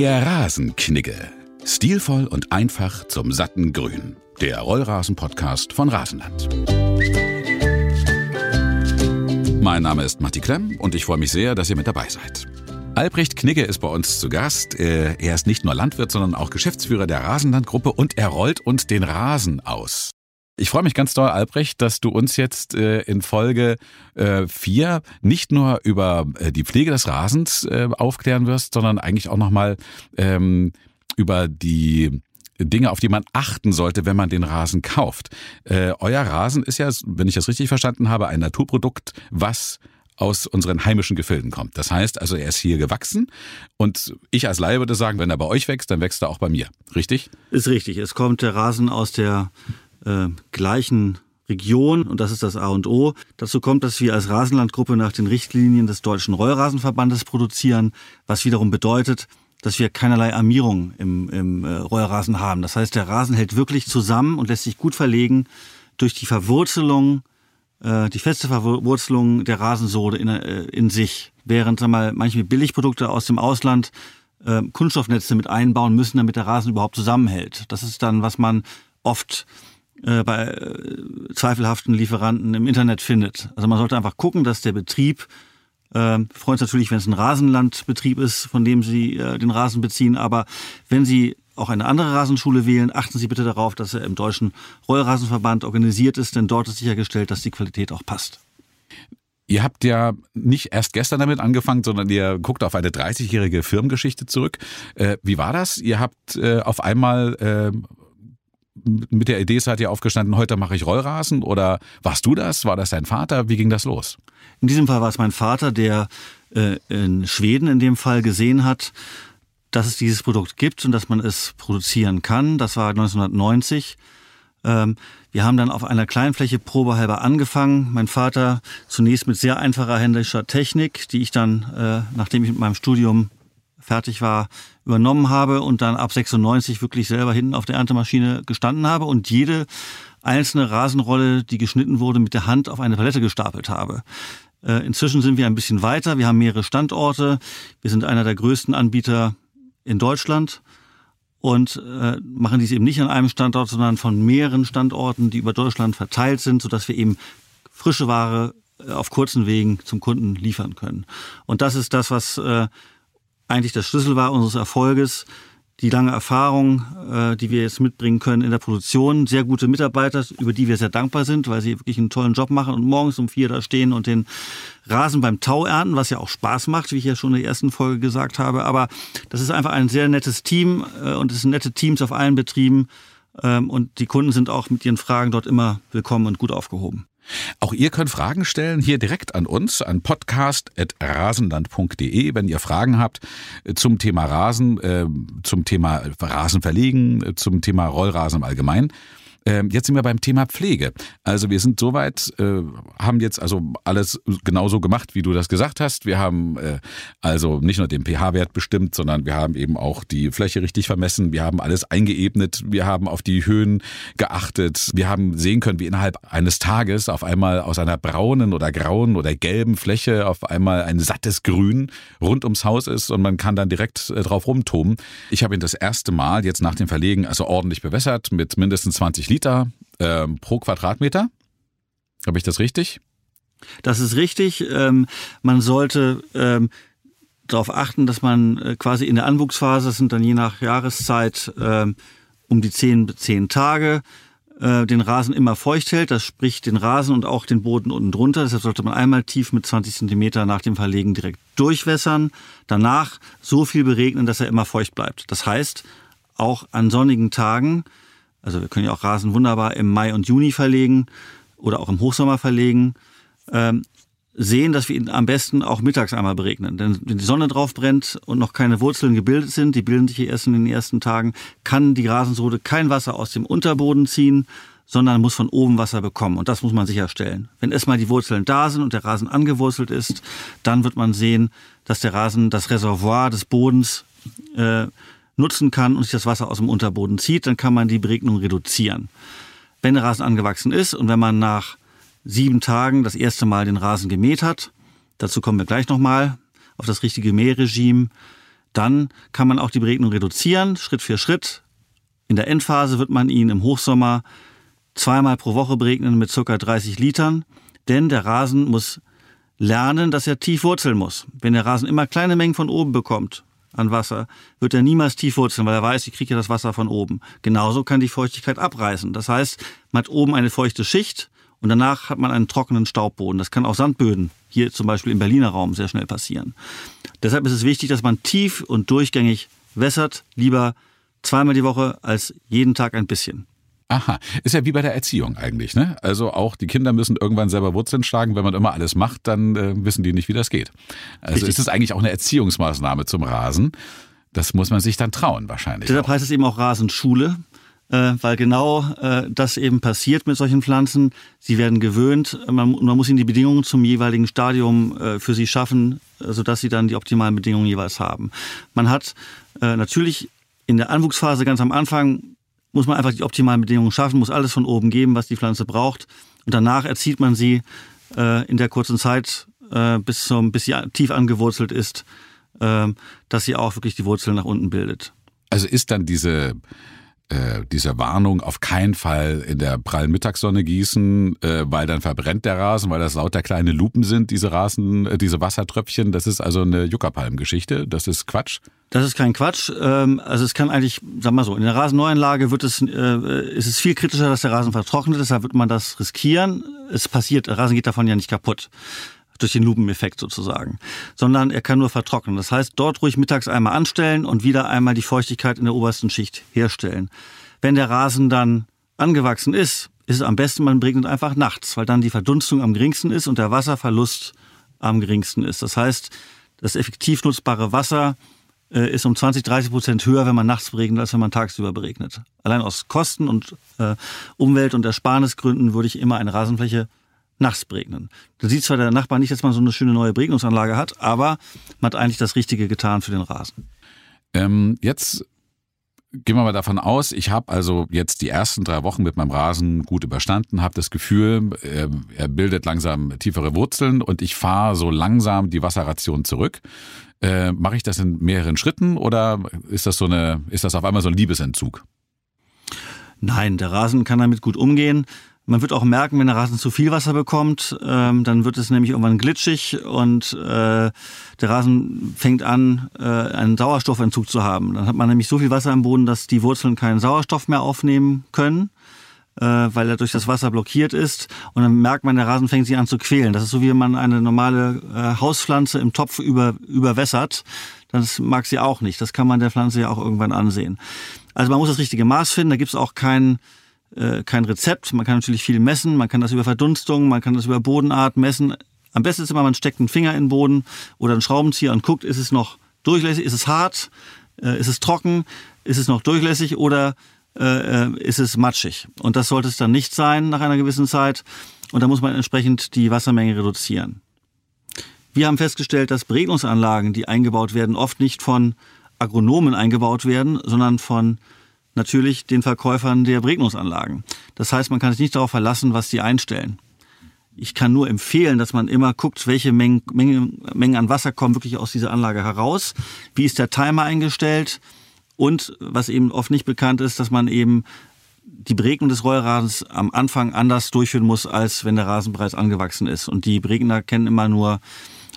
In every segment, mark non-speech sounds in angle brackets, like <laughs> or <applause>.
Der Rasenknigge. Stilvoll und einfach zum satten Grün. Der Rollrasen-Podcast von Rasenland. Mein Name ist Matti Klemm und ich freue mich sehr, dass ihr mit dabei seid. Albrecht Knigge ist bei uns zu Gast. Äh, er ist nicht nur Landwirt, sondern auch Geschäftsführer der Rasenlandgruppe und er rollt uns den Rasen aus. Ich freue mich ganz doll, Albrecht, dass du uns jetzt äh, in Folge 4 äh, nicht nur über äh, die Pflege des Rasens äh, aufklären wirst, sondern eigentlich auch nochmal ähm, über die Dinge, auf die man achten sollte, wenn man den Rasen kauft. Äh, euer Rasen ist ja, wenn ich das richtig verstanden habe, ein Naturprodukt, was aus unseren heimischen Gefilden kommt. Das heißt also, er ist hier gewachsen und ich als Laie würde sagen, wenn er bei euch wächst, dann wächst er auch bei mir. Richtig? Ist richtig. Es kommt der Rasen aus der äh, gleichen Region und das ist das A und O. Dazu kommt, dass wir als Rasenlandgruppe nach den Richtlinien des Deutschen Rollrasenverbandes produzieren, was wiederum bedeutet, dass wir keinerlei Armierung im, im äh, Rollrasen haben. Das heißt, der Rasen hält wirklich zusammen und lässt sich gut verlegen durch die Verwurzelung, äh, die feste Verwurzelung der Rasensohle in, äh, in sich. Während sag mal, manche Billigprodukte aus dem Ausland äh, Kunststoffnetze mit einbauen müssen, damit der Rasen überhaupt zusammenhält. Das ist dann, was man oft äh, bei äh, zweifelhaften Lieferanten im Internet findet. Also man sollte einfach gucken, dass der Betrieb äh, uns natürlich, wenn es ein Rasenlandbetrieb ist, von dem Sie äh, den Rasen beziehen. Aber wenn Sie auch eine andere Rasenschule wählen, achten Sie bitte darauf, dass er im Deutschen Rollrasenverband organisiert ist, denn dort ist sichergestellt, dass die Qualität auch passt. Ihr habt ja nicht erst gestern damit angefangen, sondern ihr guckt auf eine 30-jährige Firmengeschichte zurück. Äh, wie war das? Ihr habt äh, auf einmal äh, mit der Idee seid ihr aufgestanden, heute mache ich Rollrasen oder warst du das? War das dein Vater? Wie ging das los? In diesem Fall war es mein Vater, der äh, in Schweden in dem Fall gesehen hat, dass es dieses Produkt gibt und dass man es produzieren kann. Das war 1990. Ähm, wir haben dann auf einer Kleinfläche probehalber angefangen. Mein Vater zunächst mit sehr einfacher händischer Technik, die ich dann, äh, nachdem ich mit meinem Studium fertig war, übernommen habe und dann ab 96 wirklich selber hinten auf der Erntemaschine gestanden habe und jede einzelne Rasenrolle, die geschnitten wurde, mit der Hand auf eine Palette gestapelt habe. Äh, inzwischen sind wir ein bisschen weiter. Wir haben mehrere Standorte. Wir sind einer der größten Anbieter in Deutschland und äh, machen dies eben nicht an einem Standort, sondern von mehreren Standorten, die über Deutschland verteilt sind, sodass wir eben frische Ware äh, auf kurzen Wegen zum Kunden liefern können. Und das ist das, was eigentlich der Schlüssel war unseres Erfolges. Die lange Erfahrung, äh, die wir jetzt mitbringen können in der Produktion, sehr gute Mitarbeiter, über die wir sehr dankbar sind, weil sie wirklich einen tollen Job machen und morgens um vier da stehen und den Rasen beim Tau ernten, was ja auch Spaß macht, wie ich ja schon in der ersten Folge gesagt habe. Aber das ist einfach ein sehr nettes Team äh, und es sind nette Teams auf allen Betrieben ähm, und die Kunden sind auch mit ihren Fragen dort immer willkommen und gut aufgehoben. Auch ihr könnt Fragen stellen hier direkt an uns, an podcast.rasenland.de, wenn ihr Fragen habt äh, zum Thema Rasen, äh, zum Thema Rasen verlegen, äh, zum Thema Rollrasen im Allgemeinen. Ähm, jetzt sind wir beim Thema Pflege. Also wir sind soweit, äh, haben jetzt also alles genauso gemacht, wie du das gesagt hast. Wir haben äh, also nicht nur den pH-Wert bestimmt, sondern wir haben eben auch die Fläche richtig vermessen. Wir haben alles eingeebnet. Wir haben auf die Höhen geachtet. Wir haben sehen können, wie innerhalb eines Tages auf einmal aus einer braunen oder grauen oder gelben Fläche auf einmal ein sattes Grün rund ums Haus ist und man kann dann direkt äh, drauf rumtoben. Ich habe ihn das erste Mal jetzt nach dem Verlegen also ordentlich bewässert mit mindestens 20 Liter Liter ähm, pro Quadratmeter. Habe ich das richtig? Das ist richtig. Ähm, man sollte ähm, darauf achten, dass man äh, quasi in der Anwuchsphase, das sind dann je nach Jahreszeit ähm, um die 10 10 Tage, äh, den Rasen immer feucht hält. Das spricht den Rasen und auch den Boden unten drunter. Deshalb sollte man einmal tief mit 20 Zentimeter nach dem Verlegen direkt durchwässern. Danach so viel beregnen, dass er immer feucht bleibt. Das heißt, auch an sonnigen Tagen also wir können ja auch Rasen wunderbar im Mai und Juni verlegen oder auch im Hochsommer verlegen. Ähm, sehen, dass wir ihn am besten auch mittags einmal beregnen. Denn wenn die Sonne drauf brennt und noch keine Wurzeln gebildet sind, die bilden sich hier erst in den ersten Tagen, kann die Rasensohle kein Wasser aus dem Unterboden ziehen, sondern muss von oben Wasser bekommen. Und das muss man sicherstellen. Wenn erstmal die Wurzeln da sind und der Rasen angewurzelt ist, dann wird man sehen, dass der Rasen das Reservoir des Bodens äh, nutzen kann und sich das Wasser aus dem Unterboden zieht, dann kann man die Beregnung reduzieren. Wenn der Rasen angewachsen ist und wenn man nach sieben Tagen das erste Mal den Rasen gemäht hat, dazu kommen wir gleich nochmal, auf das richtige Mähregime, dann kann man auch die Beregnung reduzieren, Schritt für Schritt. In der Endphase wird man ihn im Hochsommer zweimal pro Woche beregnen mit ca. 30 Litern, denn der Rasen muss lernen, dass er tief wurzeln muss. Wenn der Rasen immer kleine Mengen von oben bekommt an Wasser, wird er niemals tief wurzeln, weil er weiß, ich kriege ja das Wasser von oben. Genauso kann die Feuchtigkeit abreißen. Das heißt, man hat oben eine feuchte Schicht und danach hat man einen trockenen Staubboden. Das kann auch Sandböden, hier zum Beispiel im Berliner Raum, sehr schnell passieren. Deshalb ist es wichtig, dass man tief und durchgängig wässert, lieber zweimal die Woche als jeden Tag ein bisschen. Aha, ist ja wie bei der Erziehung eigentlich, ne? Also auch die Kinder müssen irgendwann selber Wurzeln schlagen. Wenn man immer alles macht, dann äh, wissen die nicht, wie das geht. Also Richtig. ist es eigentlich auch eine Erziehungsmaßnahme zum Rasen. Das muss man sich dann trauen wahrscheinlich. Deshalb auch. heißt es eben auch Rasenschule, äh, weil genau äh, das eben passiert mit solchen Pflanzen. Sie werden gewöhnt, man, man muss ihnen die Bedingungen zum jeweiligen Stadium äh, für sie schaffen, äh, sodass sie dann die optimalen Bedingungen jeweils haben. Man hat äh, natürlich in der Anwuchsphase ganz am Anfang muss man einfach die optimalen Bedingungen schaffen, muss alles von oben geben, was die Pflanze braucht. Und danach erzieht man sie äh, in der kurzen Zeit, äh, bis, zum, bis sie tief angewurzelt ist, äh, dass sie auch wirklich die Wurzeln nach unten bildet. Also ist dann diese äh, diese Warnung auf keinen Fall in der prallen Mittagssonne gießen, äh, weil dann verbrennt der Rasen, weil das lauter kleine Lupen sind, diese Rasen, äh, diese Wassertröpfchen. Das ist also eine Juckerpalmgeschichte. Das ist Quatsch. Das ist kein Quatsch. Ähm, also es kann eigentlich, sag mal so, in der Rasenneuanlage wird es, äh, ist es viel kritischer, dass der Rasen vertrocknet. Deshalb wird man das riskieren. Es passiert, der Rasen geht davon ja nicht kaputt durch den Lupeneffekt sozusagen, sondern er kann nur vertrocknen. Das heißt, dort ruhig mittags einmal anstellen und wieder einmal die Feuchtigkeit in der obersten Schicht herstellen. Wenn der Rasen dann angewachsen ist, ist es am besten, man regnet einfach nachts, weil dann die Verdunstung am geringsten ist und der Wasserverlust am geringsten ist. Das heißt, das effektiv nutzbare Wasser äh, ist um 20, 30 Prozent höher, wenn man nachts beregnet, als wenn man tagsüber beregnet. Allein aus Kosten und äh, Umwelt- und Ersparnisgründen würde ich immer eine Rasenfläche nachts beregnen. Da sieht zwar der Nachbar nicht, dass man so eine schöne neue Beregnungsanlage hat, aber man hat eigentlich das Richtige getan für den Rasen. Ähm, jetzt gehen wir mal davon aus, ich habe also jetzt die ersten drei Wochen mit meinem Rasen gut überstanden, habe das Gefühl, er, er, bildet langsam tiefere Wurzeln und ich fahre so langsam die Wasserration zurück. Äh, Mache ich das in mehreren Schritten oder ist das so eine, ist das auf einmal so ein Liebesentzug? Nein, der Rasen kann damit gut umgehen. Man wird auch merken, wenn der Rasen zu viel Wasser bekommt, ähm, dann wird es nämlich irgendwann glitschig und äh, der Rasen fängt an, äh, einen Sauerstoffentzug zu haben. Dann hat man nämlich so viel Wasser im Boden, dass die Wurzeln keinen Sauerstoff mehr aufnehmen können, äh, weil er durch das Wasser blockiert ist. Und dann merkt man, der Rasen fängt sich an zu quälen. Das ist so, wie wenn man eine normale äh, Hauspflanze im Topf über, überwässert. Das mag sie auch nicht. Das kann man der Pflanze ja auch irgendwann ansehen. Also man muss das richtige Maß finden. Da gibt es auch keinen äh, kein Rezept. Man kann natürlich viel messen, man kann das über Verdunstung, man kann das über Bodenart messen. Am besten ist immer, man steckt einen Finger in den Boden oder einen Schraubenzieher und guckt, ist es noch durchlässig, ist es hart, äh, ist es trocken, ist es noch durchlässig oder äh, äh, ist es matschig. Und das sollte es dann nicht sein nach einer gewissen Zeit. Und da muss man entsprechend die Wassermenge reduzieren. Wir haben festgestellt, dass Beregnungsanlagen, die eingebaut werden, oft nicht von Agronomen eingebaut werden, sondern von natürlich den Verkäufern der Beregnungsanlagen. Das heißt, man kann sich nicht darauf verlassen, was die einstellen. Ich kann nur empfehlen, dass man immer guckt, welche Mengen, Mengen, Mengen an Wasser kommen wirklich aus dieser Anlage heraus. Wie ist der Timer eingestellt? Und was eben oft nicht bekannt ist, dass man eben die Beregnung des Rollrasens am Anfang anders durchführen muss, als wenn der Rasen bereits angewachsen ist. Und die Beregner kennen immer nur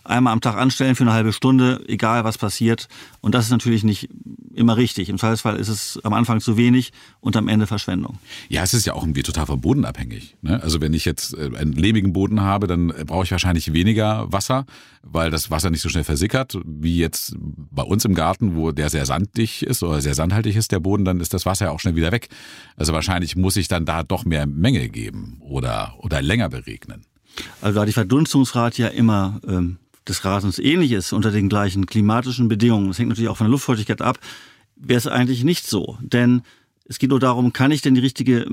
einmal am Tag anstellen für eine halbe Stunde, egal was passiert. Und das ist natürlich nicht immer richtig. Im Zweifelsfall ist es am Anfang zu wenig und am Ende Verschwendung. Ja, es ist ja auch irgendwie total vom Boden abhängig. Ne? Also wenn ich jetzt äh, einen lehmigen Boden habe, dann brauche ich wahrscheinlich weniger Wasser, weil das Wasser nicht so schnell versickert, wie jetzt bei uns im Garten, wo der sehr sandig ist oder sehr sandhaltig ist, der Boden, dann ist das Wasser ja auch schnell wieder weg. Also wahrscheinlich muss ich dann da doch mehr Menge geben oder, oder länger beregnen. Also da die Verdunstungsrate ja immer ähm, des Rasens ähnlich ist unter den gleichen klimatischen Bedingungen, das hängt natürlich auch von der Luftfeuchtigkeit ab, wäre es eigentlich nicht so. Denn es geht nur darum, kann ich denn die richtige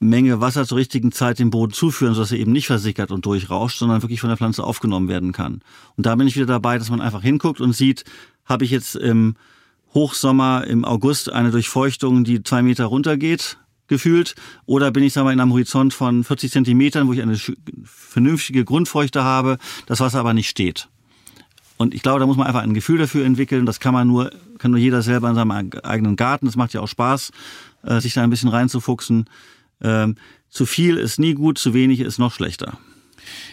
Menge Wasser zur richtigen Zeit dem Boden zuführen, sodass er eben nicht versickert und durchrauscht, sondern wirklich von der Pflanze aufgenommen werden kann. Und da bin ich wieder dabei, dass man einfach hinguckt und sieht, habe ich jetzt im Hochsommer im August eine Durchfeuchtung, die zwei Meter runtergeht, gefühlt, oder bin ich sagen wir, in einem Horizont von 40 Zentimetern, wo ich eine vernünftige Grundfeuchte habe, das Wasser aber nicht steht. Und ich glaube, da muss man einfach ein Gefühl dafür entwickeln. Das kann man nur, kann nur jeder selber in seinem eigenen Garten. Das macht ja auch Spaß, äh, sich da ein bisschen reinzufuchsen. Ähm, zu viel ist nie gut, zu wenig ist noch schlechter.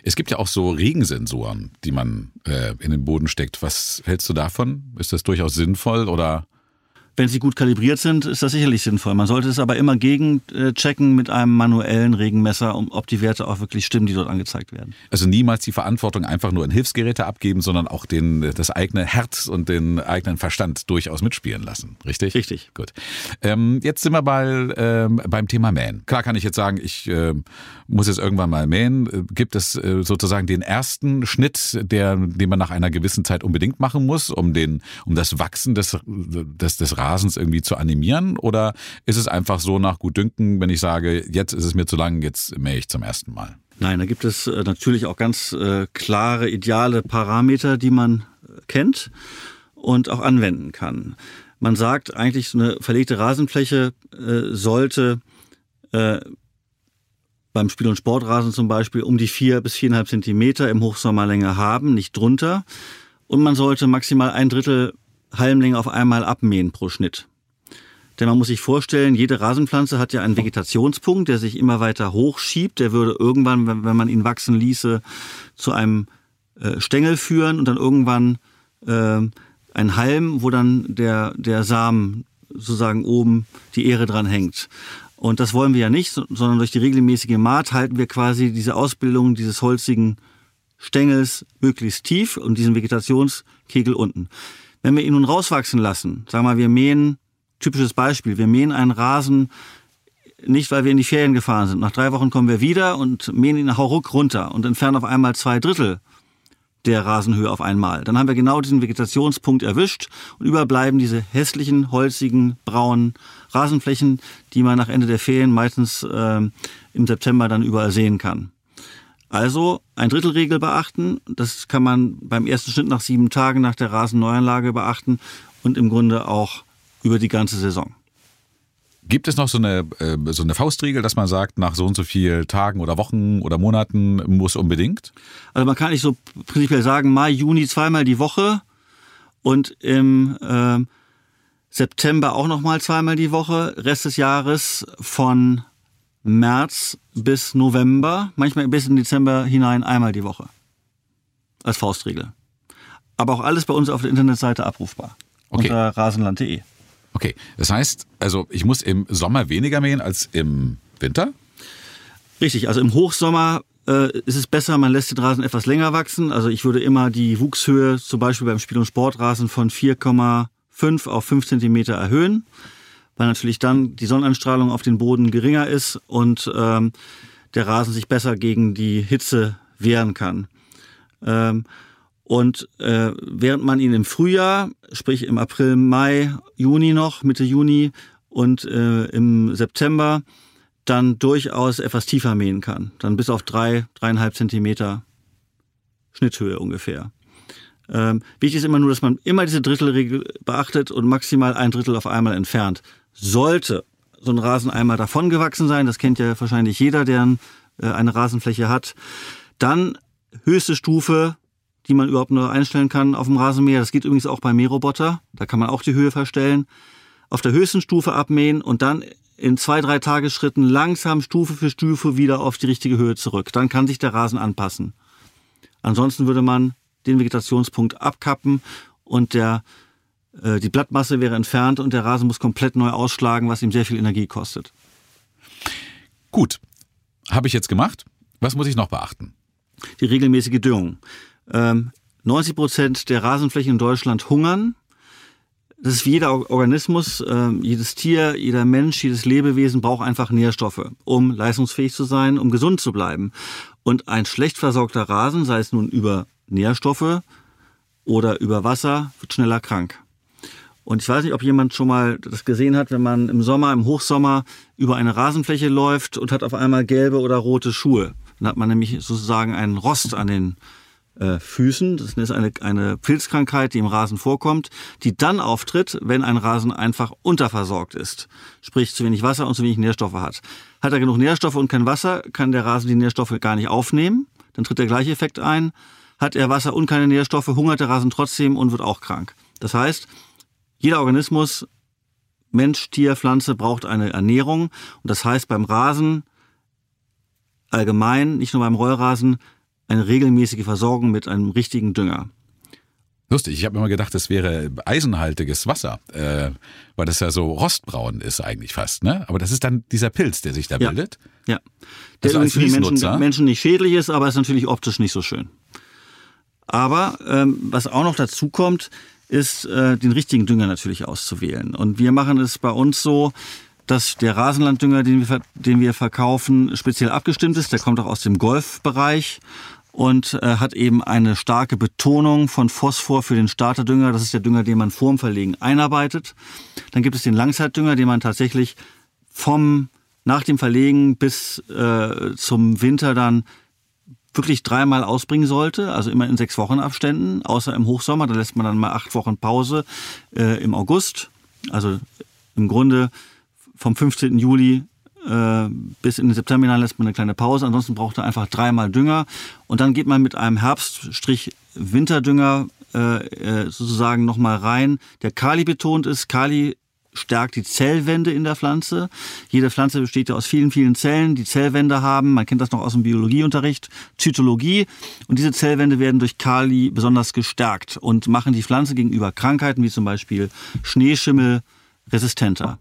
Es gibt ja auch so Regensensoren, die man äh, in den Boden steckt. Was hältst du davon? Ist das durchaus sinnvoll oder? Wenn sie gut kalibriert sind, ist das sicherlich sinnvoll. Man sollte es aber immer gegenchecken mit einem manuellen Regenmesser, um, ob die Werte auch wirklich stimmen, die dort angezeigt werden. Also niemals die Verantwortung einfach nur in Hilfsgeräte abgeben, sondern auch den, das eigene Herz und den eigenen Verstand durchaus mitspielen lassen. Richtig? Richtig. Gut. Ähm, jetzt sind wir bei, ähm, beim Thema Mähen. Klar kann ich jetzt sagen, ich äh, muss jetzt irgendwann mal mähen. Gibt es äh, sozusagen den ersten Schnitt, der, den man nach einer gewissen Zeit unbedingt machen muss, um den, um das Wachsen des, des, des Rasens irgendwie zu animieren? Oder ist es einfach so nach Gutdünken, wenn ich sage, jetzt ist es mir zu lang, jetzt mähe ich zum ersten Mal? Nein, da gibt es äh, natürlich auch ganz äh, klare, ideale Parameter, die man äh, kennt und auch anwenden kann. Man sagt eigentlich, so eine verlegte Rasenfläche sollte beim Spiel- und Sportrasen zum Beispiel um die vier bis viereinhalb Zentimeter im Hochsommerlänge haben, nicht drunter. Und man sollte maximal ein Drittel Halmlänge auf einmal abmähen pro Schnitt. Denn man muss sich vorstellen, jede Rasenpflanze hat ja einen Vegetationspunkt, der sich immer weiter hochschiebt. Der würde irgendwann, wenn, man ihn wachsen ließe, zu einem äh, Stängel führen und dann irgendwann äh, ein Halm, wo dann der, der Samen sozusagen oben die Ehre dran hängt. Und das wollen wir ja nicht, sondern durch die regelmäßige Maat halten wir quasi diese Ausbildung dieses holzigen Stängels möglichst tief und diesen Vegetationskegel unten. Wenn wir ihn nun rauswachsen lassen, sagen wir mal, wir mähen, typisches Beispiel, wir mähen einen Rasen nicht, weil wir in die Ferien gefahren sind. Nach drei Wochen kommen wir wieder und mähen ihn hauruck runter und entfernen auf einmal zwei Drittel der Rasenhöhe auf einmal. Dann haben wir genau diesen Vegetationspunkt erwischt und überbleiben diese hässlichen, holzigen, braunen Rasenflächen, die man nach Ende der Ferien meistens äh, im September dann überall sehen kann. Also ein Drittelregel beachten. Das kann man beim ersten Schnitt nach sieben Tagen nach der Rasenneuanlage beachten und im Grunde auch über die ganze Saison. Gibt es noch so eine, äh, so eine Faustregel, dass man sagt, nach so und so vielen Tagen oder Wochen oder Monaten muss unbedingt? Also man kann nicht so prinzipiell sagen, Mai, Juni zweimal die Woche und im äh, September auch nochmal zweimal die Woche, Rest des Jahres von März bis November, manchmal bis in Dezember hinein einmal die Woche. Als Faustregel. Aber auch alles bei uns auf der Internetseite abrufbar. Okay. Unter rasenland.de. Okay, das heißt, also ich muss im Sommer weniger mähen als im Winter? Richtig, also im Hochsommer äh, ist es besser, man lässt den Rasen etwas länger wachsen. Also ich würde immer die Wuchshöhe zum Beispiel beim Spiel- und Sportrasen von 4,5 auf 5 Zentimeter erhöhen weil natürlich dann die Sonnenanstrahlung auf den Boden geringer ist und ähm, der Rasen sich besser gegen die Hitze wehren kann. Ähm, und äh, während man ihn im Frühjahr, sprich im April, Mai, Juni noch, Mitte Juni und äh, im September dann durchaus etwas tiefer mähen kann. Dann bis auf drei, dreieinhalb Zentimeter Schnitthöhe ungefähr. Ähm, wichtig ist immer nur, dass man immer diese Drittelregel beachtet und maximal ein Drittel auf einmal entfernt. Sollte so ein Rasen einmal davon gewachsen sein, das kennt ja wahrscheinlich jeder, der äh, eine Rasenfläche hat, dann höchste Stufe, die man überhaupt nur einstellen kann auf dem Rasenmäher. Das geht übrigens auch beim Mähroboter. Da kann man auch die Höhe verstellen. Auf der höchsten Stufe abmähen und dann in zwei, drei Tagesschritten langsam Stufe für Stufe wieder auf die richtige Höhe zurück. Dann kann sich der Rasen anpassen. Ansonsten würde man den Vegetationspunkt abkappen und der die Blattmasse wäre entfernt und der Rasen muss komplett neu ausschlagen, was ihm sehr viel Energie kostet. Gut, habe ich jetzt gemacht. Was muss ich noch beachten? Die regelmäßige Düngung. 90 ähm, Prozent der Rasenflächen in Deutschland hungern. Das ist wie jeder Organismus, ähm, jedes Tier, jeder Mensch, jedes Lebewesen braucht einfach Nährstoffe, um leistungsfähig zu sein, um gesund zu bleiben. Und ein schlecht versorgter Rasen, sei es nun über Nährstoffe oder über Wasser, wird schneller krank. Und ich weiß nicht, ob jemand schon mal das gesehen hat, wenn man im Sommer, im Hochsommer über eine Rasenfläche läuft und hat auf einmal gelbe oder rote Schuhe. Dann hat man nämlich sozusagen einen Rost an den äh, Füßen. Das ist eine, eine Pilzkrankheit, die im Rasen vorkommt, die dann auftritt, wenn ein Rasen einfach unterversorgt ist. Sprich, zu wenig Wasser und zu wenig Nährstoffe hat. Hat er genug Nährstoffe und kein Wasser, kann der Rasen die Nährstoffe gar nicht aufnehmen. Dann tritt der gleiche Effekt ein. hat er Wasser und keine Nährstoffe, hungert der Rasen trotzdem und wird auch krank. Das heißt, jeder Organismus, Mensch, Tier, Pflanze braucht eine Ernährung. Und das heißt beim Rasen allgemein, nicht nur beim Rollrasen, eine regelmäßige Versorgung mit einem richtigen Dünger. Lustig, ich habe immer gedacht, das wäre eisenhaltiges Wasser, äh, weil das ja so rostbraun ist eigentlich fast, ne? Aber das ist dann dieser Pilz, der sich da ja. bildet. Ja, der also für die Menschen, Menschen nicht schädlich ist, aber ist natürlich optisch nicht so schön. Aber ähm, was auch noch dazu kommt, ist äh, den richtigen Dünger natürlich auszuwählen. Und wir machen es bei uns so, dass der Rasenlanddünger, den wir, den wir verkaufen, speziell abgestimmt ist. Der kommt auch aus dem Golfbereich und äh, hat eben eine starke Betonung von Phosphor für den Starterdünger. Das ist der Dünger, den man vorm Verlegen einarbeitet. Dann gibt es den Langzeitdünger, den man tatsächlich vom nach dem Verlegen bis äh, zum Winter dann wirklich dreimal ausbringen sollte, also immer in sechs Wochen Abständen, außer im Hochsommer, da lässt man dann mal acht Wochen Pause äh, im August. Also im Grunde vom 15. Juli äh, bis in den September hinein lässt man eine kleine Pause. Ansonsten braucht er einfach dreimal Dünger. Und dann geht man mit einem Herbststrich-Winterdünger äh, äh, sozusagen nochmal rein, der Kali betont ist. Kali stärkt die Zellwände in der Pflanze. Jede Pflanze besteht ja aus vielen, vielen Zellen, die Zellwände haben. Man kennt das noch aus dem Biologieunterricht, Zytologie. Und diese Zellwände werden durch Kali besonders gestärkt und machen die Pflanze gegenüber Krankheiten wie zum Beispiel Schneeschimmel resistenter.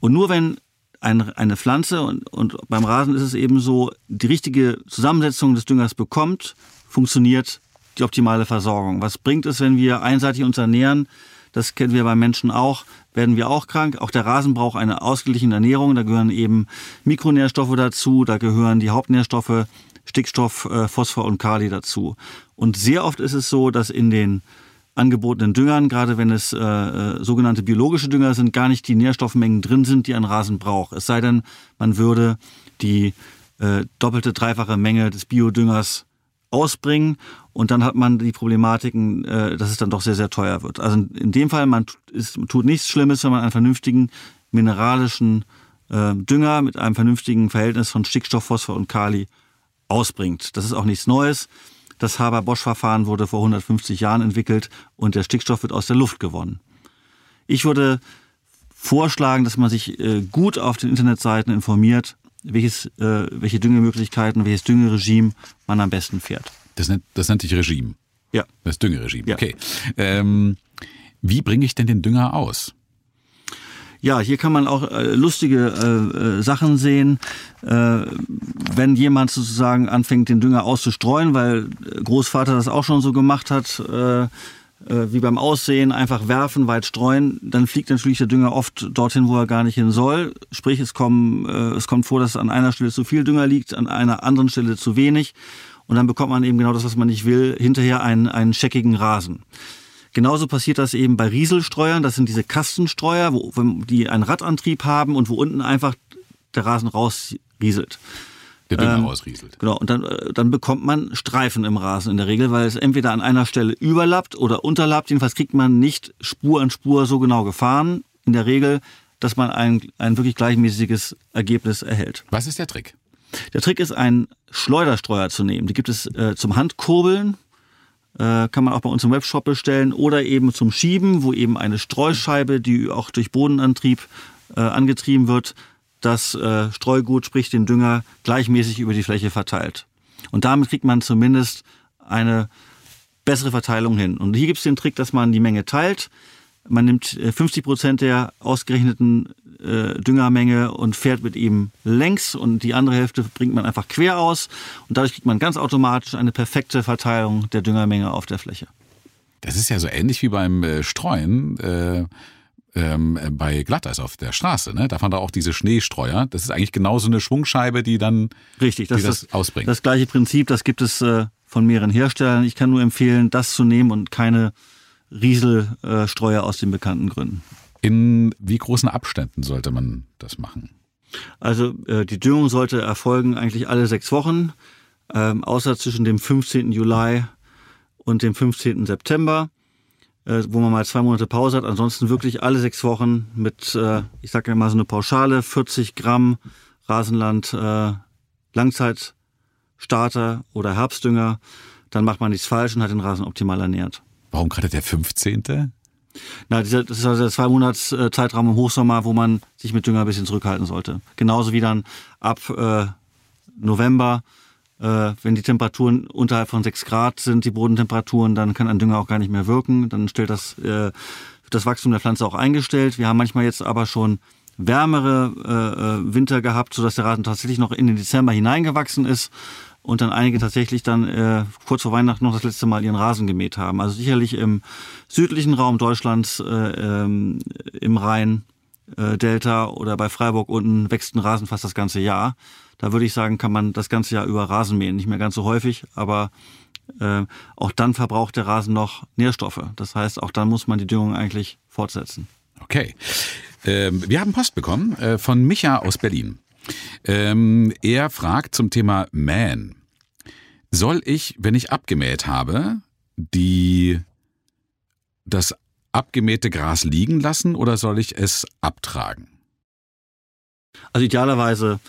Und nur wenn eine Pflanze und, und beim Rasen ist es eben so, die richtige Zusammensetzung des Düngers bekommt, funktioniert die optimale Versorgung. Was bringt es, wenn wir einseitig uns ernähren? Das kennen wir beim Menschen auch, werden wir auch krank. Auch der Rasen braucht eine ausgeglichene Ernährung. Da gehören eben Mikronährstoffe dazu, da gehören die Hauptnährstoffe Stickstoff, äh, Phosphor und Kali dazu. Und sehr oft ist es so, dass in den angebotenen Düngern, gerade wenn es äh, äh, sogenannte biologische Dünger sind, gar nicht die Nährstoffmengen drin sind, die ein Rasen braucht. Es sei denn, man würde die äh, doppelte, dreifache Menge des Biodüngers ausbringen und dann hat man die Problematiken, äh, dass es dann doch sehr, sehr teuer wird. Also in dem Fall, man tut nichts Schlimmes, wenn man einen vernünftigen mineralischen äh, Dünger mit einem vernünftigen Verhältnis von Stickstoff, Phosphor und Kali ausbringt. Das ist auch nichts Neues. Das Haber-Bosch-Verfahren wurde vor 150 Jahren entwickelt und der Stickstoff wird aus der Luft gewonnen. Ich würde vorschlagen, dass man sich äh, gut auf den Internetseiten informiert, welches, äh, welche Düngemöglichkeiten, welches Düngeregime man am besten fährt. Das nennt, das nennt sich Regime. Ja. Das Düngeregime. Ja. Okay. Ähm, wie bringe ich denn den Dünger aus? Ja, hier kann man auch äh, lustige äh, äh, Sachen sehen. Äh, wenn jemand sozusagen anfängt, den Dünger auszustreuen, weil Großvater das auch schon so gemacht hat, äh, äh, wie beim Aussehen, einfach werfen, weit streuen, dann fliegt natürlich der Dünger oft dorthin, wo er gar nicht hin soll. Sprich, es, kommen, äh, es kommt vor, dass an einer Stelle zu viel Dünger liegt, an einer anderen Stelle zu wenig. Und dann bekommt man eben genau das, was man nicht will, hinterher einen, einen scheckigen Rasen. Genauso passiert das eben bei Rieselstreuern. Das sind diese Kastenstreuer, wo, die einen Radantrieb haben und wo unten einfach der Rasen rausrieselt. Der Dünger ähm, rausrieselt. Genau, und dann, äh, dann bekommt man Streifen im Rasen in der Regel, weil es entweder an einer Stelle überlappt oder unterlappt. Jedenfalls kriegt man nicht Spur an Spur so genau gefahren. In der Regel, dass man ein, ein wirklich gleichmäßiges Ergebnis erhält. Was ist der Trick? Der Trick ist, einen Schleuderstreuer zu nehmen. Die gibt es äh, zum Handkurbeln äh, kann man auch bei uns im Webshop bestellen oder eben zum Schieben, wo eben eine Streuscheibe, die auch durch Bodenantrieb äh, angetrieben wird, das äh, Streugut, sprich den Dünger, gleichmäßig über die Fläche verteilt. Und damit kriegt man zumindest eine bessere Verteilung hin. Und hier gibt es den Trick, dass man die Menge teilt. Man nimmt 50 äh, Prozent der ausgerechneten äh, Düngermenge und fährt mit ihm längs und die andere Hälfte bringt man einfach quer aus und dadurch kriegt man ganz automatisch eine perfekte Verteilung der Düngermenge auf der Fläche. Das ist ja so ähnlich wie beim äh, Streuen. Äh ähm, bei Glatteis auf der Straße, ne? Da fand er auch diese Schneestreuer. Das ist eigentlich genauso eine Schwungscheibe, die dann Richtig, das, die das, das ausbringt. Das gleiche Prinzip, das gibt es äh, von mehreren Herstellern. Ich kann nur empfehlen, das zu nehmen und keine Rieselstreuer äh, aus den bekannten Gründen. In wie großen Abständen sollte man das machen? Also äh, die Düngung sollte erfolgen eigentlich alle sechs Wochen, ähm, außer zwischen dem 15. Juli und dem 15. September, äh, wo man mal zwei Monate Pause hat. Ansonsten wirklich alle sechs Wochen mit, äh, ich sage ja mal so eine Pauschale, 40 Gramm Rasenland äh, Langzeitstarter oder Herbstdünger dann macht man nichts falsch und hat den Rasen optimal ernährt. Warum gerade der 15.? Na, das ist also der zwei Monats äh, Zeitraum im Hochsommer, wo man sich mit Dünger ein bisschen zurückhalten sollte. Genauso wie dann ab äh, November, wenn die Temperaturen unterhalb von 6 Grad sind, die Bodentemperaturen, dann kann ein Dünger auch gar nicht mehr wirken. Dann stellt das, äh, das Wachstum der Pflanze auch eingestellt. Wir haben manchmal jetzt aber schon wärmere äh, äh, Winter gehabt, sodass der Rasen tatsächlich noch in den Dezember hineingewachsen ist und dann einige tatsächlich dann äh, kurz vor Weihnachten noch das letzte Mal ihren Rasen gemäht haben. Also sicherlich im südlichen Raum Deutschlands, äh, ähm, im Rhein, äh, Delta oder bei Freiburg unten wächst ein Rasen fast das ganze Jahr. Da würde ich sagen, kann man das ganze Jahr über Rasen mähen. Nicht mehr ganz so häufig, aber äh, auch dann verbraucht der Rasen noch Nährstoffe. Das heißt, auch dann muss man die Düngung eigentlich fortsetzen. Okay. Ähm, wir haben Post bekommen äh, von Micha aus Berlin. Ähm, er fragt zum Thema Man. Soll ich, wenn ich abgemäht habe, die, das abgemähte Gras liegen lassen oder soll ich es abtragen? Also idealerweise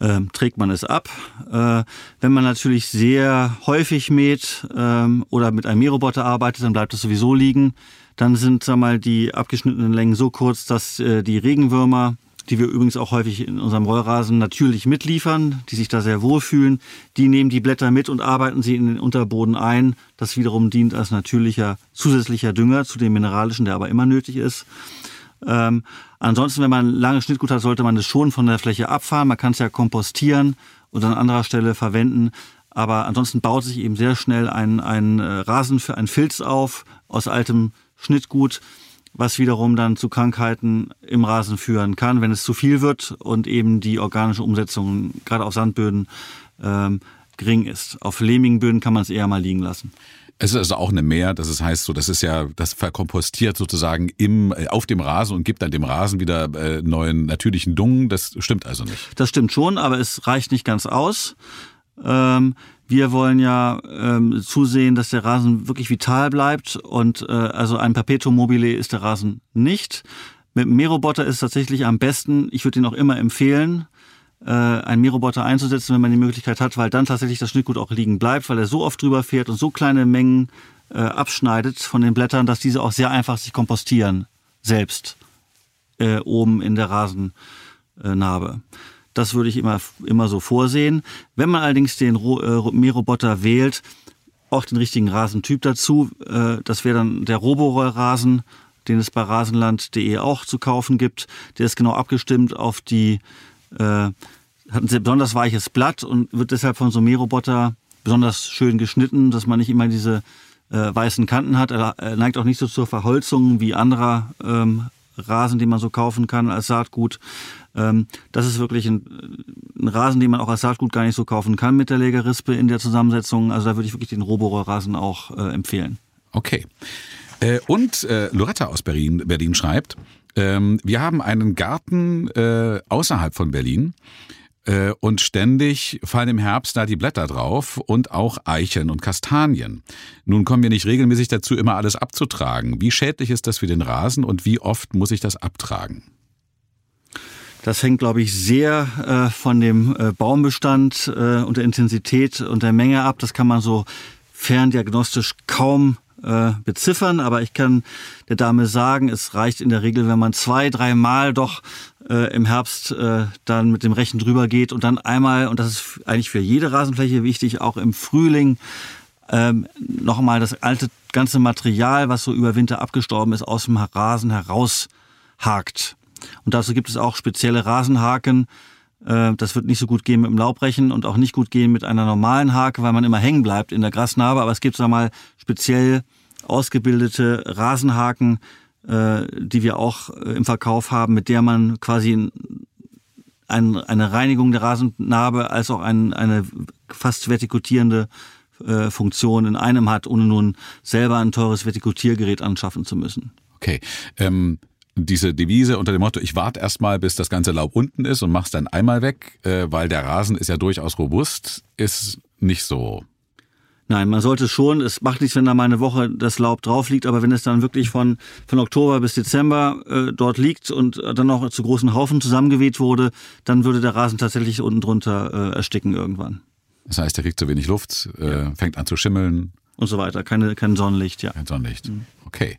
äh, trägt man es ab. Äh, wenn man natürlich sehr häufig mäht ähm, oder mit einem Mähroboter arbeitet, dann bleibt es sowieso liegen. Dann sind sag mal, die abgeschnittenen Längen so kurz, dass äh, die Regenwürmer die wir übrigens auch häufig in unserem Rollrasen natürlich mitliefern, die sich da sehr wohlfühlen. Die nehmen die Blätter mit und arbeiten sie in den Unterboden ein. Das wiederum dient als natürlicher zusätzlicher Dünger zu dem mineralischen, der aber immer nötig ist. Ähm, ansonsten, wenn man lange Schnittgut hat, sollte man es schon von der Fläche abfahren. Man kann es ja kompostieren und an anderer Stelle verwenden. Aber ansonsten baut sich eben sehr schnell ein, ein äh, Rasen für ein Filz auf aus altem Schnittgut was wiederum dann zu Krankheiten im Rasen führen kann, wenn es zu viel wird und eben die organische Umsetzung gerade auf Sandböden ähm, gering ist. Auf lehmigen Böden kann man es eher mal liegen lassen. Es ist also auch eine Mehr, das ist, heißt so, das ist ja, das verkompostiert sozusagen im, äh, auf dem Rasen und gibt dann dem Rasen wieder äh, neuen natürlichen Dung. Das stimmt also nicht. Das stimmt schon, aber es reicht nicht ganz aus. Ähm, wir wollen ja ähm, zusehen, dass der Rasen wirklich vital bleibt und äh, also ein Perpetuum mobile ist der Rasen nicht. Mit dem Mähroboter ist tatsächlich am besten, ich würde ihn auch immer empfehlen, äh, einen Mähroboter einzusetzen, wenn man die Möglichkeit hat, weil dann tatsächlich das Schnittgut auch liegen bleibt, weil er so oft drüber fährt und so kleine Mengen äh, abschneidet von den Blättern, dass diese auch sehr einfach sich kompostieren selbst äh, oben in der Rasennarbe. Das würde ich immer, immer so vorsehen. Wenn man allerdings den äh, Mähroboter wählt, auch den richtigen Rasentyp dazu. Äh, das wäre dann der Roborollrasen, den es bei rasenland.de auch zu kaufen gibt. Der ist genau abgestimmt auf die, äh, hat ein sehr besonders weiches Blatt und wird deshalb von so Mähroboter besonders schön geschnitten, dass man nicht immer diese äh, weißen Kanten hat. Er, neigt auch nicht so zur Verholzung wie anderer ähm, Rasen, den man so kaufen kann als Saatgut. Ähm, das ist wirklich ein, ein, Rasen, den man auch als Saatgut gar nicht so kaufen kann mit der Legerispe in der Zusammensetzung. Also da würde ich wirklich den Roborohrrasen auch äh, empfehlen. Okay. Äh, und äh, Loretta aus Berlin, Berlin schreibt, ähm, wir haben einen Garten äh, außerhalb von Berlin und ständig fallen im Herbst da die Blätter drauf und auch Eicheln und Kastanien. Nun kommen wir nicht regelmäßig dazu, immer alles abzutragen. Wie schädlich ist das für den Rasen und wie oft muss ich das abtragen? Das hängt, glaube ich, sehr äh, von dem äh, Baumbestand äh, und der Intensität und der Menge ab. Das kann man so ferndiagnostisch kaum äh, beziffern, aber ich kann der Dame sagen, es reicht in der Regel, wenn man zwei, dreimal doch äh, im Herbst äh, dann mit dem Rechen drüber geht und dann einmal, und das ist eigentlich für jede Rasenfläche wichtig, auch im Frühling ähm, nochmal das alte ganze Material, was so über Winter abgestorben ist, aus dem Rasen heraushakt. Und dazu gibt es auch spezielle Rasenhaken. Äh, das wird nicht so gut gehen mit dem Laubrechen und auch nicht gut gehen mit einer normalen Hake, weil man immer hängen bleibt in der Grasnarbe. Aber es gibt, sag mal, speziell ausgebildete Rasenhaken, äh, die wir auch äh, im Verkauf haben, mit der man quasi eine Reinigung der Rasennarbe als auch eine fast vertikutierende Funktion in einem hat, ohne nun selber ein teures Vertikutiergerät anschaffen zu müssen. Okay. Ähm, diese Devise unter dem Motto, ich warte erstmal, bis das ganze Laub unten ist und mach's dann einmal weg, äh, weil der Rasen ist ja durchaus robust, ist nicht so. Nein, man sollte schon, es macht nichts, wenn da mal eine Woche das Laub drauf liegt, aber wenn es dann wirklich von, von Oktober bis Dezember äh, dort liegt und dann noch zu großen Haufen zusammengeweht wurde, dann würde der Rasen tatsächlich unten drunter äh, ersticken irgendwann. Das heißt, er kriegt zu wenig Luft, äh, fängt an zu schimmeln. Und so weiter. Keine, kein Sonnenlicht, ja. Kein Sonnenlicht. Mhm. Okay.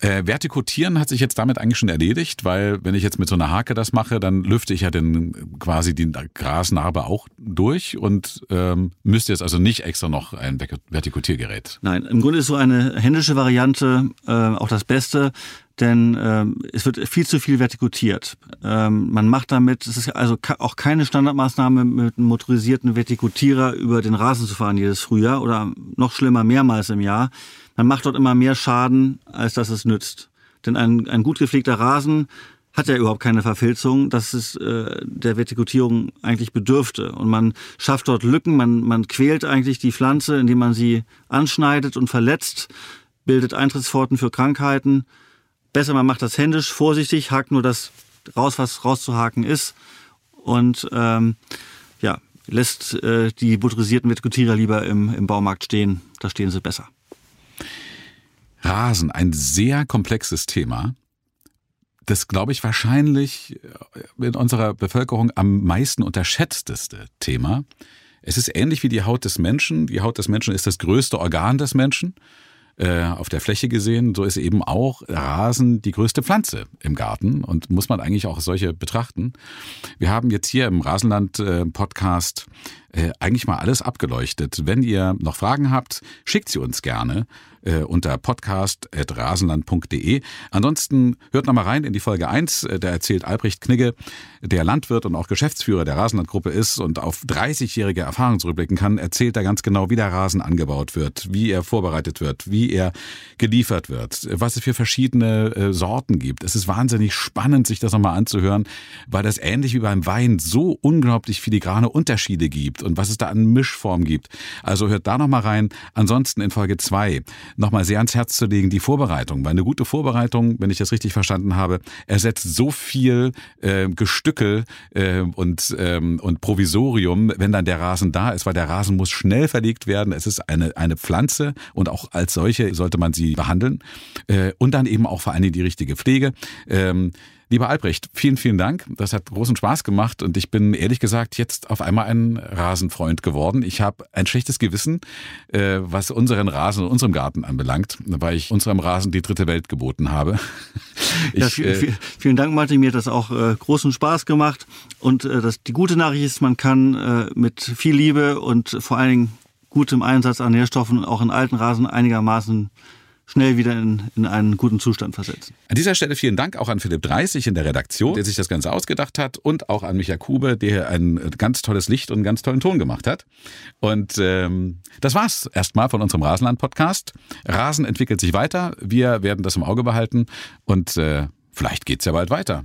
Äh, Vertikutieren hat sich jetzt damit eigentlich schon erledigt, weil wenn ich jetzt mit so einer Hake das mache, dann lüfte ich ja dann quasi die Grasnarbe auch durch und ähm, müsste jetzt also nicht extra noch ein Vertikutiergerät. Nein, im Grunde ist so eine händische Variante äh, auch das Beste denn ähm, es wird viel zu viel vertikutiert. Ähm, man macht damit, es ist also auch keine Standardmaßnahme, mit einem motorisierten Vertikutierer über den Rasen zu fahren jedes Frühjahr oder noch schlimmer mehrmals im Jahr. Man macht dort immer mehr Schaden, als dass es nützt. Denn ein, ein gut gepflegter Rasen hat ja überhaupt keine Verfilzung, dass es äh, der Vertikutierung eigentlich bedürfte. Und man schafft dort Lücken, man, man quält eigentlich die Pflanze, indem man sie anschneidet und verletzt, bildet Eintrittspforten für Krankheiten. Besser, man macht das händisch, vorsichtig, hakt nur das raus, was rauszuhaken ist. Und ähm, ja, lässt äh, die motorisierten Vertikutierer lieber im, im Baumarkt stehen. Da stehen sie besser. Rasen, ein sehr komplexes Thema. Das, glaube ich, wahrscheinlich äh, in unserer Bevölkerung am meisten unterschätzteste Thema. Es ist ähnlich wie die Haut des Menschen. Die Haut des Menschen ist das größte Organ des Menschen. Äh, auf der Fläche gesehen, so ist eben auch Rasen die größte Pflanze im Garten und muss man eigentlich auch solche betrachten. Wir haben jetzt hier im Rasenland-Podcast äh, eigentlich mal alles abgeleuchtet. Wenn ihr noch Fragen habt, schickt sie uns gerne äh, unter podcast.rasenland.de. Ansonsten hört noch mal rein in die Folge 1. Äh, da erzählt Albrecht Knigge, der Landwirt und auch Geschäftsführer der Rasenlandgruppe ist und auf 30-jährige Erfahrung zurückblicken kann, erzählt er ganz genau, wie der Rasen angebaut wird, wie er vorbereitet wird, wie er geliefert wird, was es für verschiedene äh, Sorten gibt. Es ist wahnsinnig spannend, sich das nochmal anzuhören, weil das ähnlich wie beim Wein so unglaublich filigrane Unterschiede gibt und was es da an Mischform gibt. Also hört da nochmal rein. Ansonsten in Folge 2 nochmal sehr ans Herz zu legen, die Vorbereitung. Weil eine gute Vorbereitung, wenn ich das richtig verstanden habe, ersetzt so viel äh, Gestückel äh, und, ähm, und Provisorium, wenn dann der Rasen da ist, weil der Rasen muss schnell verlegt werden. Es ist eine, eine Pflanze und auch als solche sollte man sie behandeln. Äh, und dann eben auch vor allem die richtige Pflege. Ähm, Lieber Albrecht, vielen, vielen Dank. Das hat großen Spaß gemacht und ich bin ehrlich gesagt jetzt auf einmal ein Rasenfreund geworden. Ich habe ein schlechtes Gewissen, äh, was unseren Rasen und unserem Garten anbelangt, weil ich unserem Rasen die dritte Welt geboten habe. <laughs> Ich, ja, viel, viel, vielen Dank, Martin. Mir hat das auch äh, großen Spaß gemacht. Und äh, das, die gute Nachricht ist, man kann äh, mit viel Liebe und vor allen Dingen gutem Einsatz an Nährstoffen auch in alten Rasen einigermaßen schnell wieder in, in einen guten Zustand versetzen. An dieser Stelle vielen Dank auch an Philipp Dreißig in der Redaktion, der sich das Ganze ausgedacht hat und auch an Micha Kube, der ein ganz tolles Licht und einen ganz tollen Ton gemacht hat. Und ähm, das war's erstmal von unserem Rasenland-Podcast. Rasen entwickelt sich weiter. Wir werden das im Auge behalten und äh, vielleicht geht's ja bald weiter.